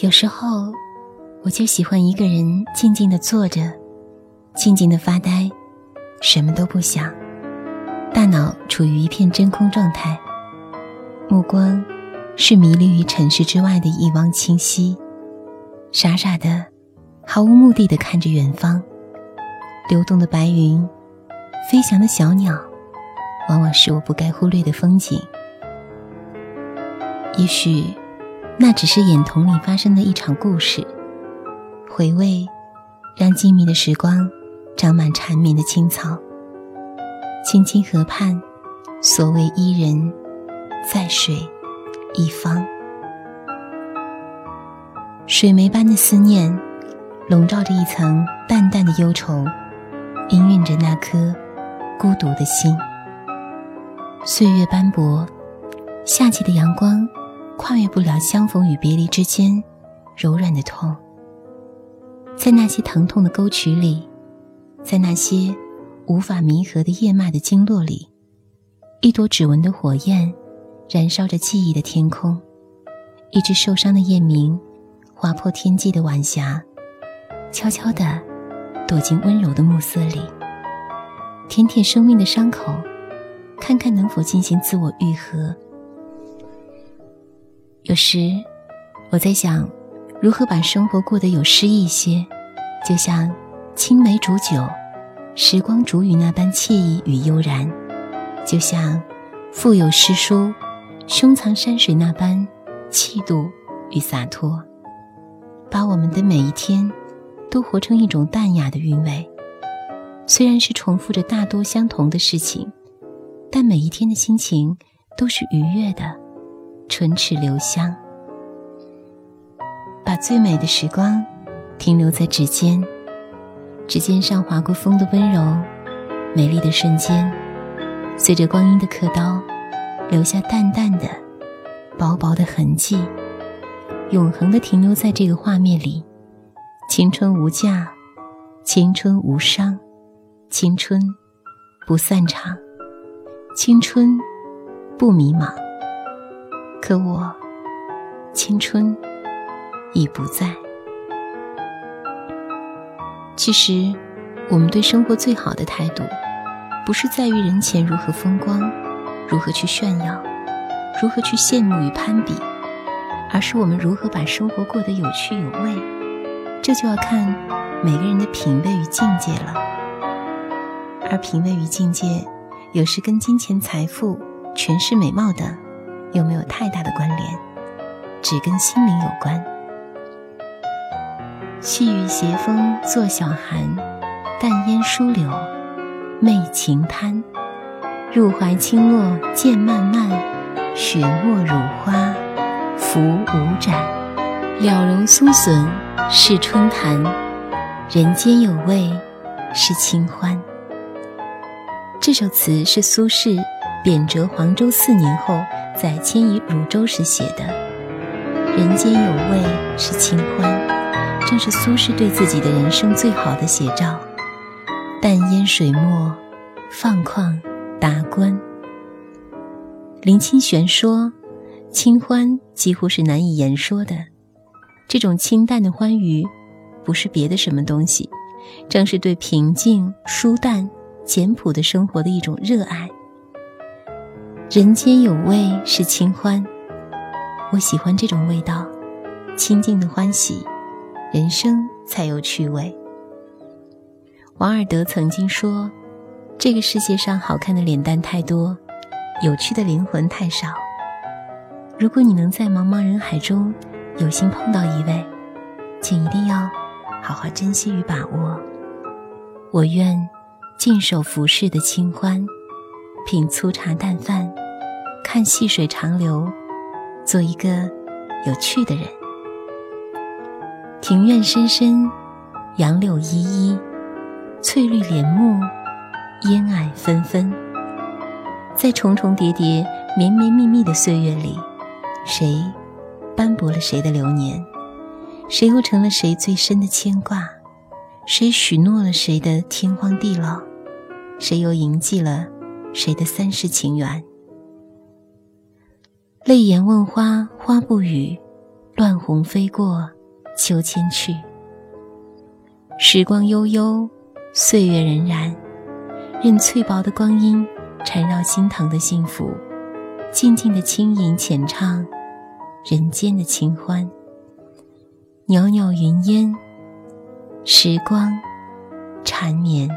有时候，我就喜欢一个人静静的坐着，静静的发呆，什么都不想，大脑处于一片真空状态，目光是迷离于尘世之外的一汪清晰，傻傻的，毫无目的的看着远方，流动的白云，飞翔的小鸟，往往是我不该忽略的风景。也许。那只是眼瞳里发生的一场故事，回味，让静谧的时光长满缠绵的青草。青青河畔，所谓伊人，在水一方。水梅般的思念，笼罩着一层淡淡的忧愁，氤氲着那颗孤独的心。岁月斑驳，夏季的阳光。跨越不了相逢与别离之间柔软的痛，在那些疼痛的沟渠里，在那些无法弥合的叶脉的经络里，一朵指纹的火焰燃烧着记忆的天空，一只受伤的夜明划破天际的晚霞，悄悄地躲进温柔的暮色里，舔舔生命的伤口，看看能否进行自我愈合。有时，我在想，如何把生活过得有诗意些，就像青梅煮酒、时光煮雨那般惬意与悠然；就像腹有诗书、胸藏山水那般气度与洒脱。把我们的每一天，都活成一种淡雅的韵味。虽然是重复着大多相同的事情，但每一天的心情都是愉悦的。唇齿留香，把最美的时光停留在指尖，指尖上划过风的温柔，美丽的瞬间，随着光阴的刻刀，留下淡淡的、薄薄的痕迹，永恒的停留在这个画面里。青春无价，青春无伤，青春不散场，青春不迷茫。可我，青春已不在。其实，我们对生活最好的态度，不是在于人前如何风光，如何去炫耀，如何去羡慕与攀比，而是我们如何把生活过得有趣有味。这就要看每个人的品味与境界了。而品味与境界，有时跟金钱、财富、权势、美貌等。有没有太大的关联？只跟心灵有关。细雨斜风作晓寒，淡烟疏柳媚晴滩。入怀轻落渐漫漫，雪沫乳花浮舞展。了容苏笋是春潭，人间有味是清欢。这首词是苏轼贬谪黄州四年后。在迁移汝州时写的“人间有味是清欢”，正是苏轼对自己的人生最好的写照。淡烟水墨，放旷达观。林清玄说：“清欢几乎是难以言说的，这种清淡的欢愉，不是别的什么东西，正是对平静、舒淡、简朴的生活的一种热爱。”人间有味是清欢，我喜欢这种味道，清静的欢喜，人生才有趣味。王尔德曾经说：“这个世界上好看的脸蛋太多，有趣的灵魂太少。如果你能在茫茫人海中有幸碰到一位，请一定要好好珍惜与把握。我愿静守浮世的清欢。”品粗茶淡饭，看细水长流，做一个有趣的人。庭院深深，杨柳依依，翠绿帘幕，烟霭纷纷。在重重叠叠、绵绵密密的岁月里，谁斑驳了谁的流年？谁又成了谁最深的牵挂？谁许诺了谁的天荒地老？谁又铭记了？谁的三世情缘？泪眼问花，花不语；乱红飞过，秋千去。时光悠悠，岁月荏苒，任翠薄的光阴缠绕心疼的幸福，静静的轻吟浅唱人间的清欢。袅袅云烟，时光缠绵。